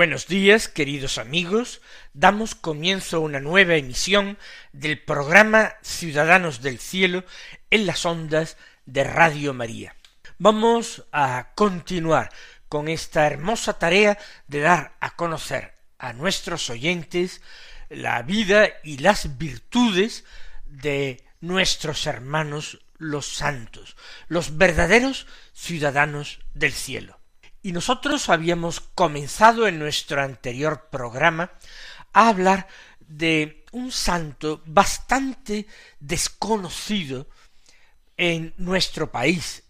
Buenos días, queridos amigos. Damos comienzo a una nueva emisión del programa Ciudadanos del Cielo en las ondas de Radio María. Vamos a continuar con esta hermosa tarea de dar a conocer a nuestros oyentes la vida y las virtudes de nuestros hermanos los santos, los verdaderos ciudadanos del cielo. Y nosotros habíamos comenzado en nuestro anterior programa a hablar de un santo bastante desconocido en nuestro país.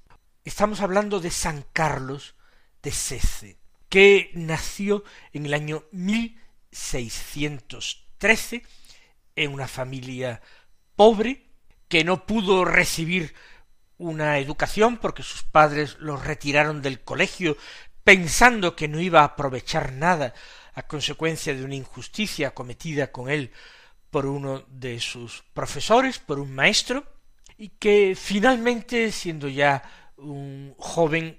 Estamos hablando de San Carlos de Sece, que nació en el año 1613 en una familia pobre, que no pudo recibir una educación porque sus padres los retiraron del colegio pensando que no iba a aprovechar nada a consecuencia de una injusticia cometida con él por uno de sus profesores, por un maestro, y que finalmente, siendo ya un joven,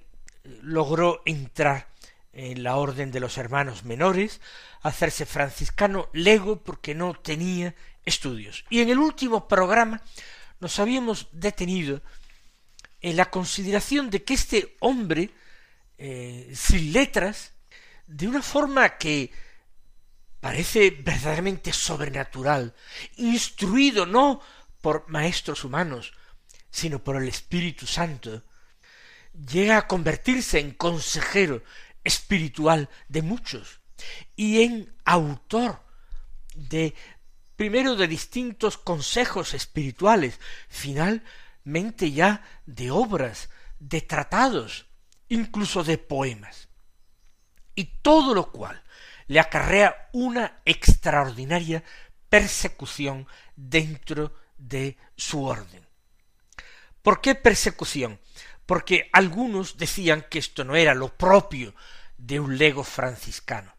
logró entrar en la orden de los hermanos menores, hacerse franciscano lego porque no tenía estudios. Y en el último programa nos habíamos detenido en la consideración de que este hombre eh, sin letras, de una forma que parece verdaderamente sobrenatural, instruido no por maestros humanos, sino por el Espíritu Santo, llega a convertirse en consejero espiritual de muchos y en autor de primero de distintos consejos espirituales, final mente ya de obras, de tratados, incluso de poemas. Y todo lo cual le acarrea una extraordinaria persecución dentro de su orden. ¿Por qué persecución? Porque algunos decían que esto no era lo propio de un lego franciscano,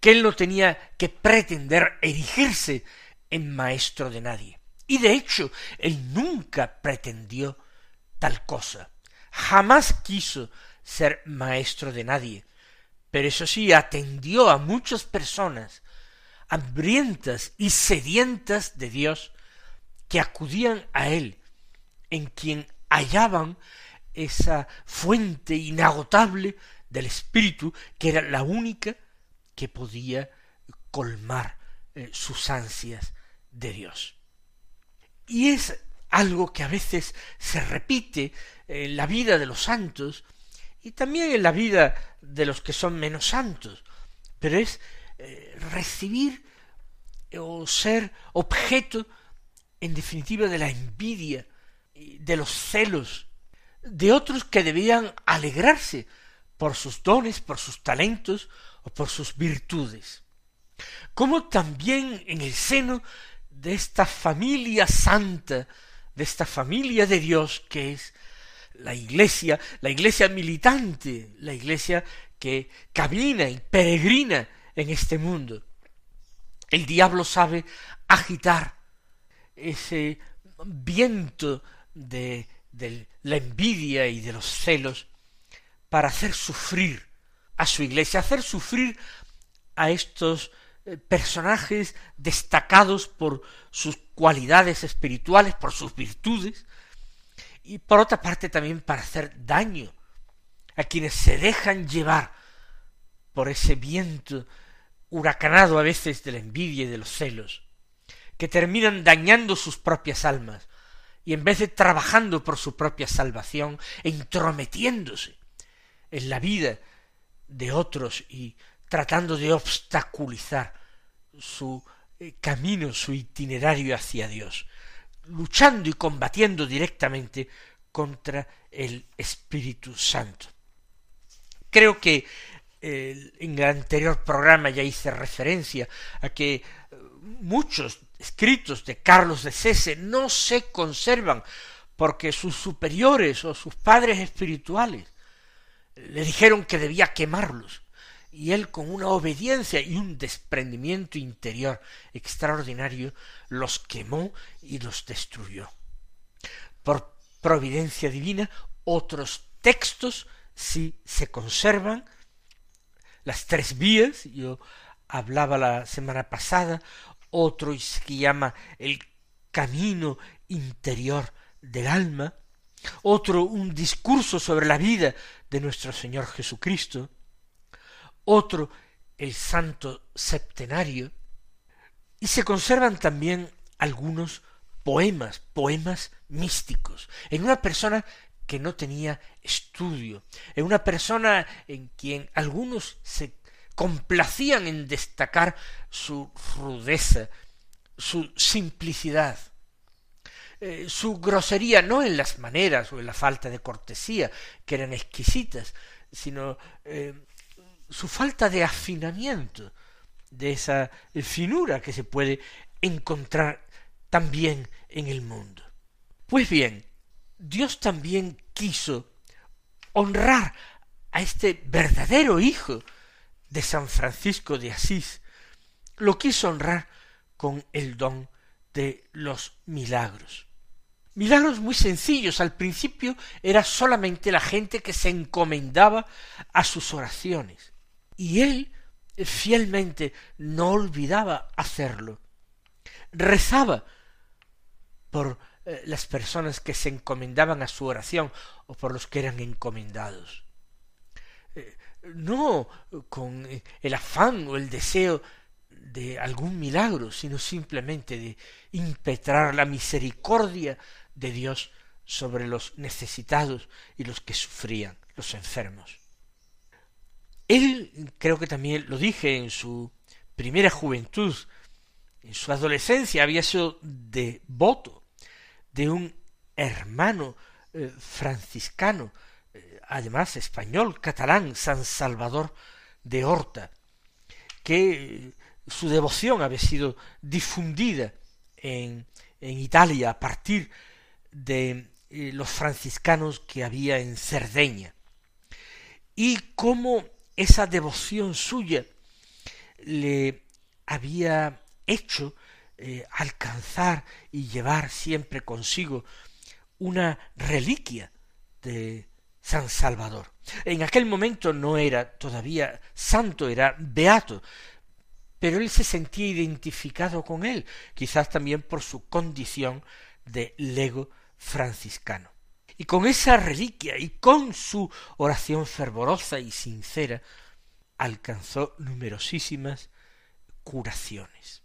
que él no tenía que pretender erigirse en maestro de nadie, y de hecho, él nunca pretendió tal cosa. Jamás quiso ser maestro de nadie. Pero eso sí, atendió a muchas personas hambrientas y sedientas de Dios que acudían a él, en quien hallaban esa fuente inagotable del Espíritu, que era la única que podía colmar eh, sus ansias de Dios. Y es algo que a veces se repite en la vida de los santos y también en la vida de los que son menos santos, pero es eh, recibir o ser objeto en definitiva de la envidia, de los celos, de otros que debían alegrarse por sus dones, por sus talentos o por sus virtudes. Como también en el seno de esta familia santa, de esta familia de Dios que es la iglesia, la iglesia militante, la iglesia que camina y peregrina en este mundo. El diablo sabe agitar ese viento de, de la envidia y de los celos para hacer sufrir a su iglesia, hacer sufrir a estos personajes destacados por sus cualidades espirituales, por sus virtudes, y por otra parte también para hacer daño a quienes se dejan llevar por ese viento huracanado a veces de la envidia y de los celos, que terminan dañando sus propias almas, y en vez de trabajando por su propia salvación, entrometiéndose en la vida de otros y tratando de obstaculizar su eh, camino, su itinerario hacia Dios, luchando y combatiendo directamente contra el Espíritu Santo. Creo que en el anterior programa ya hice referencia a que eh, muchos escritos de Carlos de Sese no se conservan porque sus superiores o sus padres espirituales le dijeron que debía quemarlos y él con una obediencia y un desprendimiento interior extraordinario los quemó y los destruyó. Por providencia divina, otros textos sí se conservan, las tres vías, yo hablaba la semana pasada, otro que llama el camino interior del alma, otro un discurso sobre la vida de nuestro Señor Jesucristo, otro el santo septenario, y se conservan también algunos poemas, poemas místicos, en una persona que no tenía estudio, en una persona en quien algunos se complacían en destacar su rudeza, su simplicidad, eh, su grosería, no en las maneras o en la falta de cortesía, que eran exquisitas, sino eh, su falta de afinamiento, de esa finura que se puede encontrar también en el mundo. Pues bien, Dios también quiso honrar a este verdadero hijo de San Francisco de Asís, lo quiso honrar con el don de los milagros. Milagros muy sencillos. Al principio era solamente la gente que se encomendaba a sus oraciones. Y él fielmente no olvidaba hacerlo. Rezaba por eh, las personas que se encomendaban a su oración o por los que eran encomendados. Eh, no con eh, el afán o el deseo de algún milagro, sino simplemente de impetrar la misericordia de Dios sobre los necesitados y los que sufrían, los enfermos. Él, creo que también lo dije en su primera juventud, en su adolescencia había sido devoto de un hermano eh, franciscano, eh, además español, catalán, San Salvador de Horta, que su devoción había sido difundida en, en Italia a partir de eh, los franciscanos que había en Cerdeña, y cómo esa devoción suya le había hecho eh, alcanzar y llevar siempre consigo una reliquia de San Salvador. En aquel momento no era todavía santo, era beato, pero él se sentía identificado con él, quizás también por su condición de lego franciscano. Y con esa reliquia y con su oración fervorosa y sincera, alcanzó numerosísimas curaciones.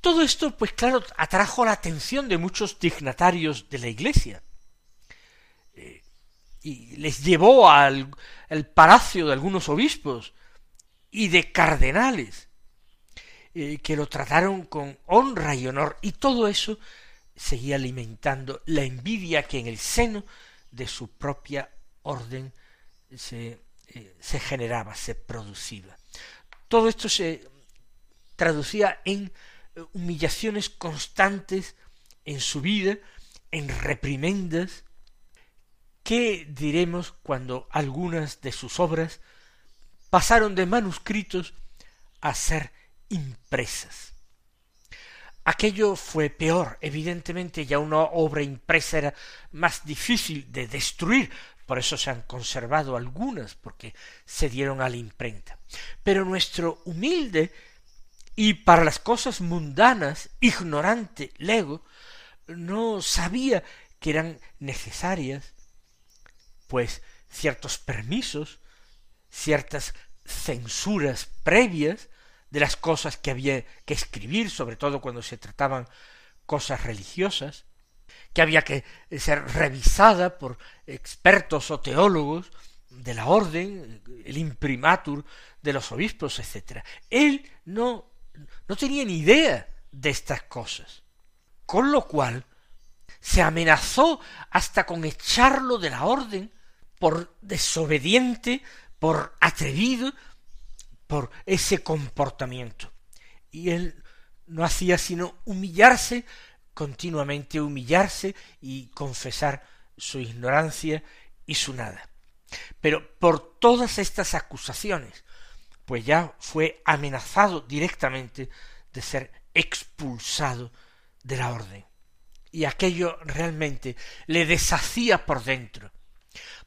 Todo esto, pues claro, atrajo la atención de muchos dignatarios de la Iglesia. Eh, y les llevó al, palacio de algunos obispos y de cardenales, eh, que lo trataron con honra y honor, y todo eso seguía alimentando la envidia que en el seno de su propia orden se, eh, generaba, se producía. Todo esto se traducía en humillaciones constantes en su vida, en reprimendas, ¿qué diremos cuando algunas de sus obras pasaron de manuscritos a ser impresas? Aquello fue peor, evidentemente ya una obra impresa era más difícil de destruir, por eso se han conservado algunas, porque se dieron a la imprenta. Pero nuestro humilde y para las cosas mundanas, ignorante lego, no sabía que eran necesarias, pues ciertos permisos, ciertas censuras previas de las cosas que había que escribir, sobre todo cuando se trataban cosas religiosas, que había que ser revisada por expertos o teólogos de la orden, el imprimatur de los obispos, etc. Él no, no tenía ni idea de estas cosas. Con lo cual se amenazó hasta con echarlo de la orden por desobediente, por atrevido, por ese comportamiento. Y él no hacía sino humillarse, continuamente humillarse y confesar su ignorancia y su nada. Pero por todas estas acusaciones, pues ya fue amenazado directamente de ser expulsado de la orden. Y aquello realmente le deshacía por dentro.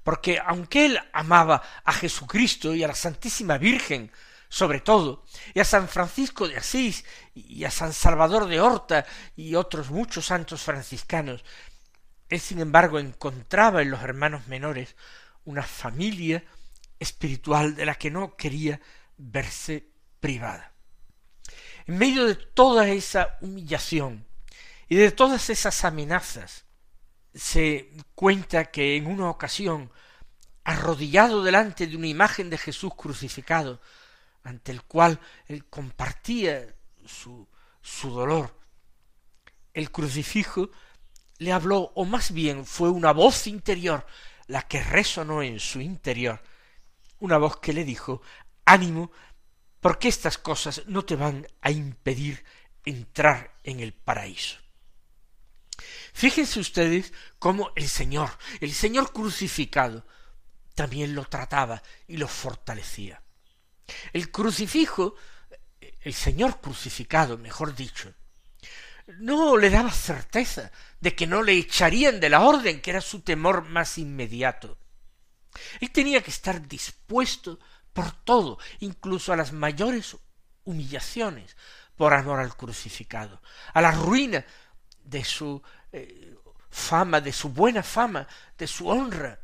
Porque aunque él amaba a Jesucristo y a la Santísima Virgen, sobre todo, y a San Francisco de Asís, y a San Salvador de Horta, y otros muchos santos franciscanos, él sin embargo encontraba en los hermanos menores una familia espiritual de la que no quería verse privada. En medio de toda esa humillación y de todas esas amenazas, se cuenta que en una ocasión, arrodillado delante de una imagen de Jesús crucificado, ante el cual él compartía su, su dolor, el crucifijo le habló, o más bien fue una voz interior la que resonó en su interior, una voz que le dijo, ánimo, porque estas cosas no te van a impedir entrar en el paraíso. Fíjense ustedes cómo el Señor, el Señor crucificado, también lo trataba y lo fortalecía. El crucifijo, el Señor crucificado, mejor dicho, no le daba certeza de que no le echarían de la orden, que era su temor más inmediato. Él tenía que estar dispuesto por todo, incluso a las mayores humillaciones, por amor al crucificado, a la ruina de su eh, fama, de su buena fama, de su honra.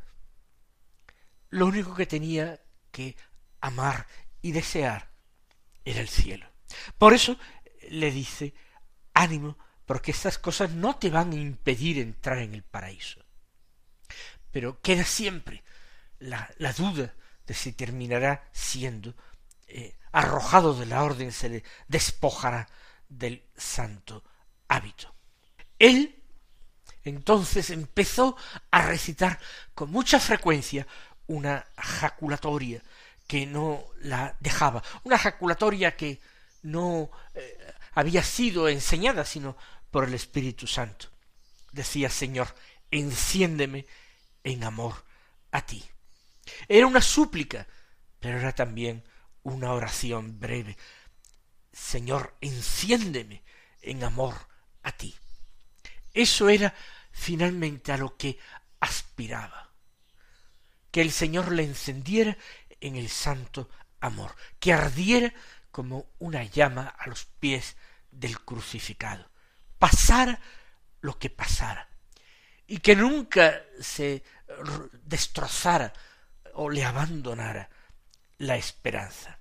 Lo único que tenía que amar y desear era el cielo. Por eso le dice ánimo, porque estas cosas no te van a impedir entrar en el paraíso. Pero queda siempre la, la duda de si terminará siendo eh, arrojado de la orden, se le despojará del santo hábito. Él entonces empezó a recitar con mucha frecuencia una jaculatoria que no la dejaba, una jaculatoria que no eh, había sido enseñada sino por el Espíritu Santo. Decía Señor, enciéndeme en amor a ti. Era una súplica, pero era también una oración breve. Señor, enciéndeme en amor a ti. Eso era finalmente a lo que aspiraba. Que el Señor le encendiera en el santo amor, que ardiera como una llama a los pies del crucificado, pasara lo que pasara, y que nunca se destrozara o le abandonara la esperanza.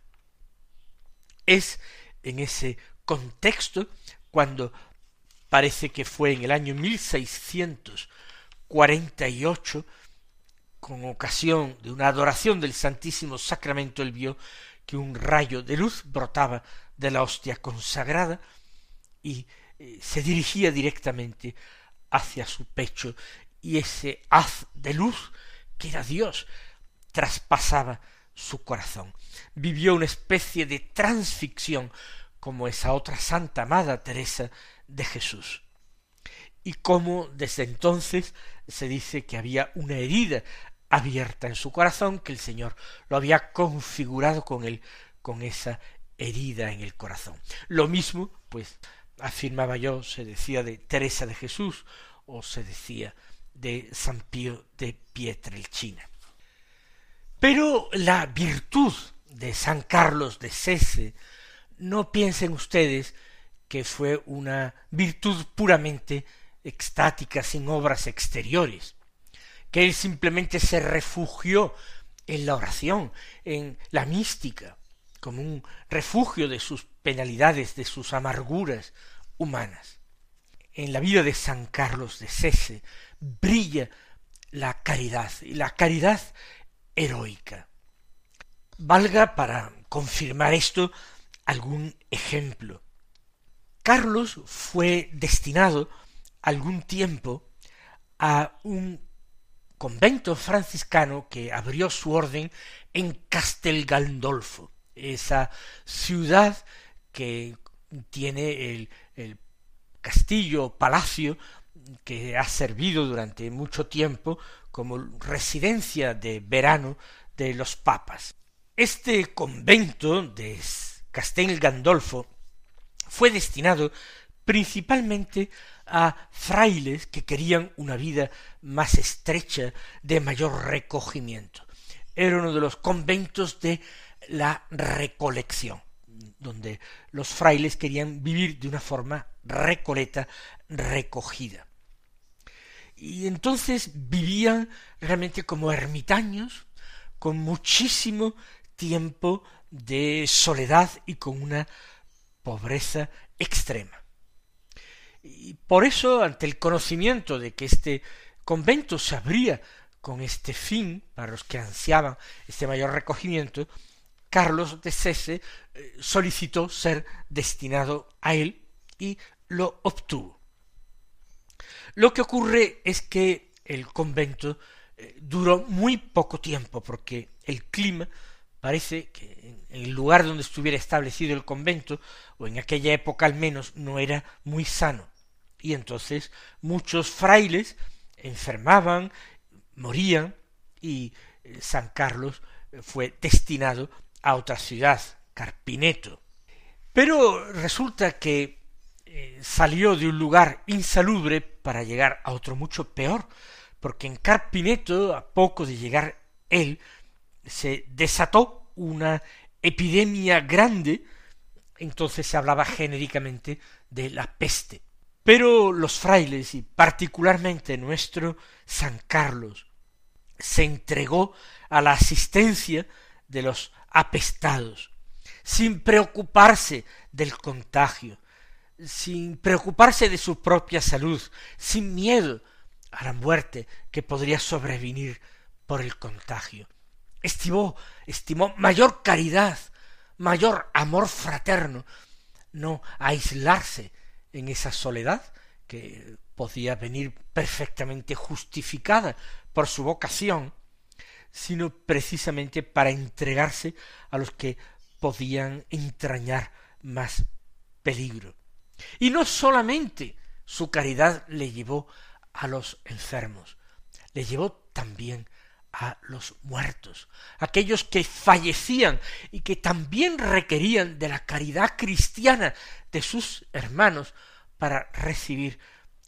Es en ese contexto cuando parece que fue en el año 1648, con ocasión de una adoración del Santísimo Sacramento, él vio que un rayo de luz brotaba de la hostia consagrada y eh, se dirigía directamente hacia su pecho y ese haz de luz que era Dios traspasaba su corazón. Vivió una especie de transficción como esa otra santa amada Teresa de Jesús. Y como desde entonces se dice que había una herida abierta en su corazón, que el Señor lo había configurado con él, con esa herida en el corazón. Lo mismo, pues, afirmaba yo, se decía de Teresa de Jesús, o se decía de San Pío de Pietrelcina. Pero la virtud de San Carlos de Sese, no piensen ustedes que fue una virtud puramente extática, sin obras exteriores que él simplemente se refugió en la oración, en la mística, como un refugio de sus penalidades, de sus amarguras humanas. En la vida de San Carlos de Sese brilla la caridad, y la caridad heroica. Valga para confirmar esto algún ejemplo. Carlos fue destinado algún tiempo a un convento franciscano que abrió su orden en Castel esa ciudad que tiene el, el castillo, palacio, que ha servido durante mucho tiempo como residencia de verano de los papas. Este convento de Castel Gandolfo fue destinado principalmente a frailes que querían una vida más estrecha, de mayor recogimiento. Era uno de los conventos de la recolección, donde los frailes querían vivir de una forma recoleta, recogida. Y entonces vivían realmente como ermitaños, con muchísimo tiempo de soledad y con una pobreza extrema. Y por eso, ante el conocimiento de que este convento se abría con este fin, para los que ansiaban este mayor recogimiento, Carlos de Sese eh, solicitó ser destinado a él y lo obtuvo. Lo que ocurre es que el convento eh, duró muy poco tiempo porque el clima parece que en el lugar donde estuviera establecido el convento, o en aquella época al menos, no era muy sano. Y entonces muchos frailes enfermaban, morían, y eh, San Carlos fue destinado a otra ciudad, Carpineto. Pero resulta que eh, salió de un lugar insalubre para llegar a otro mucho peor, porque en Carpineto, a poco de llegar él, se desató una epidemia grande, entonces se hablaba genéricamente de la peste. Pero los frailes, y particularmente nuestro San Carlos, se entregó a la asistencia de los apestados, sin preocuparse del contagio, sin preocuparse de su propia salud, sin miedo a la muerte que podría sobrevenir por el contagio. Estimó, estimó mayor caridad, mayor amor fraterno, no aislarse en esa soledad que podía venir perfectamente justificada por su vocación, sino precisamente para entregarse a los que podían entrañar más peligro. Y no solamente su caridad le llevó a los enfermos, le llevó también a los muertos, aquellos que fallecían y que también requerían de la caridad cristiana de sus hermanos para recibir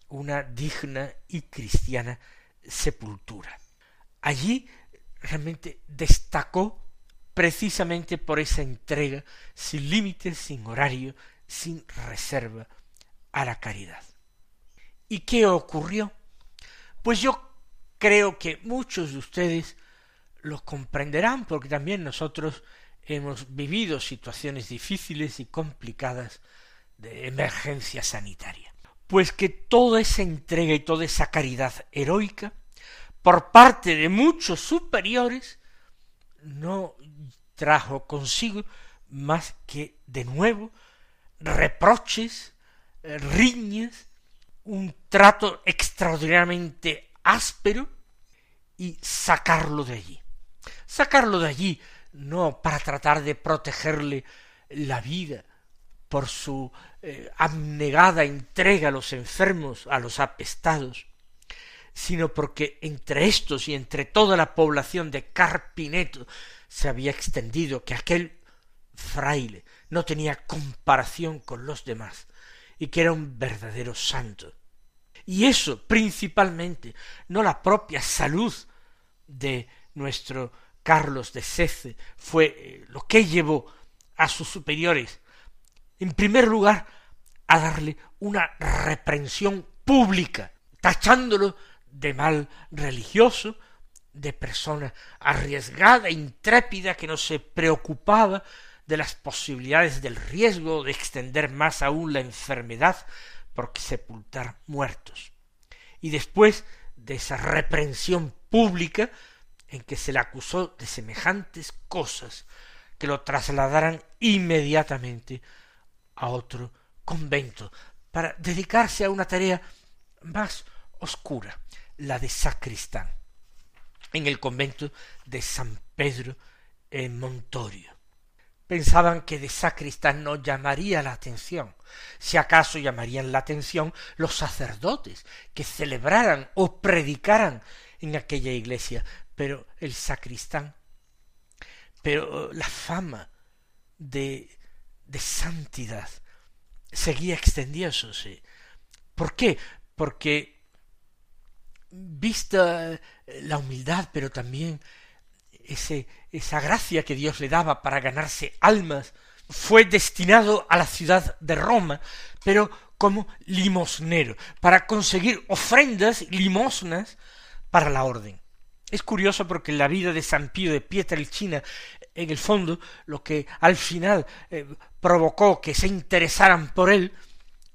una digna y cristiana sepultura. Allí realmente destacó precisamente por esa entrega sin límites, sin horario, sin reserva a la caridad. ¿Y qué ocurrió? Pues yo creo que muchos de ustedes lo comprenderán porque también nosotros hemos vivido situaciones difíciles y complicadas de emergencia sanitaria. Pues que toda esa entrega y toda esa caridad heroica por parte de muchos superiores no trajo consigo más que de nuevo reproches, riñas, un trato extraordinariamente áspero y sacarlo de allí. Sacarlo de allí no para tratar de protegerle la vida por su eh, abnegada entrega a los enfermos, a los apestados, sino porque entre estos y entre toda la población de Carpineto se había extendido que aquel fraile no tenía comparación con los demás y que era un verdadero santo. Y eso principalmente, no la propia salud de nuestro Carlos de Sece fue eh, lo que llevó a sus superiores, en primer lugar, a darle una reprensión pública, tachándolo de mal religioso, de persona arriesgada, intrépida, que no se preocupaba de las posibilidades del riesgo de extender más aún la enfermedad porque sepultar muertos. Y después de esa reprensión pública, en que se le acusó de semejantes cosas que lo trasladaran inmediatamente a otro convento para dedicarse a una tarea más oscura, la de sacristán, en el convento de San Pedro en Montorio. Pensaban que de sacristán no llamaría la atención, si acaso llamarían la atención los sacerdotes que celebraran o predicaran en aquella iglesia, pero el sacristán, pero la fama de, de santidad seguía extendiéndose. ¿Por qué? Porque vista la humildad, pero también ese, esa gracia que Dios le daba para ganarse almas, fue destinado a la ciudad de Roma, pero como limosnero, para conseguir ofrendas, limosnas para la orden. Es curioso porque en la vida de San Pío de Pietrelcina, en el fondo, lo que al final eh, provocó que se interesaran por él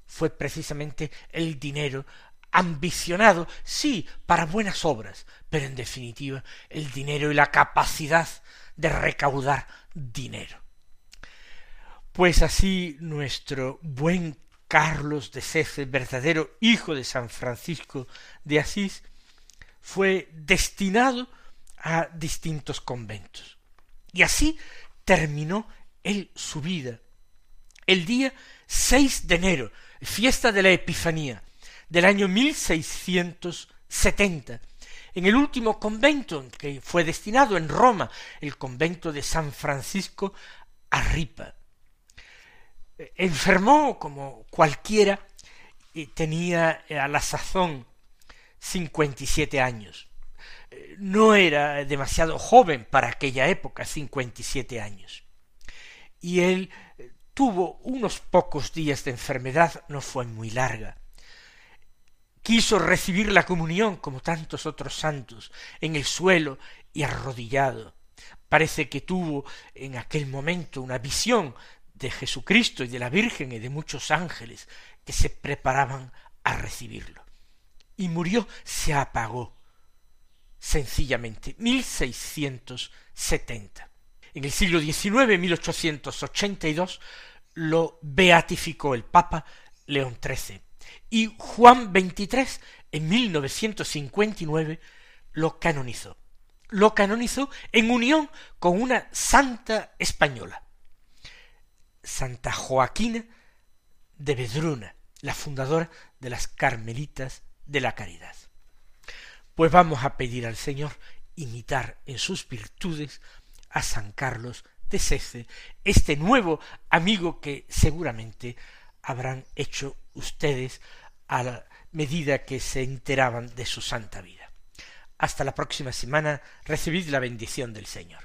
fue precisamente el dinero ambicionado, sí, para buenas obras, pero en definitiva el dinero y la capacidad de recaudar dinero. Pues así nuestro buen Carlos de Cece, verdadero hijo de San Francisco de Asís, fue destinado a distintos conventos. Y así terminó él su vida. El día 6 de enero, fiesta de la Epifanía, del año 1670, en el último convento que fue destinado en Roma, el convento de San Francisco Arripa. Enfermó como cualquiera y tenía a la sazón cincuenta y siete años. No era demasiado joven para aquella época, cincuenta y siete años. Y él tuvo unos pocos días de enfermedad, no fue muy larga. Quiso recibir la comunión como tantos otros santos, en el suelo y arrodillado. Parece que tuvo en aquel momento una visión de Jesucristo y de la Virgen y de muchos ángeles que se preparaban a recibirlo y murió, se apagó. Sencillamente, 1670. En el siglo XIX, 1882, lo beatificó el Papa León XIII. Y Juan XXIII, en 1959, lo canonizó. Lo canonizó en unión con una santa española, Santa Joaquina de Vedruna, la fundadora de las Carmelitas de la caridad. Pues vamos a pedir al Señor imitar en sus virtudes a San Carlos de Sece, este nuevo amigo que seguramente habrán hecho ustedes a medida que se enteraban de su santa vida. Hasta la próxima semana, recibid la bendición del Señor.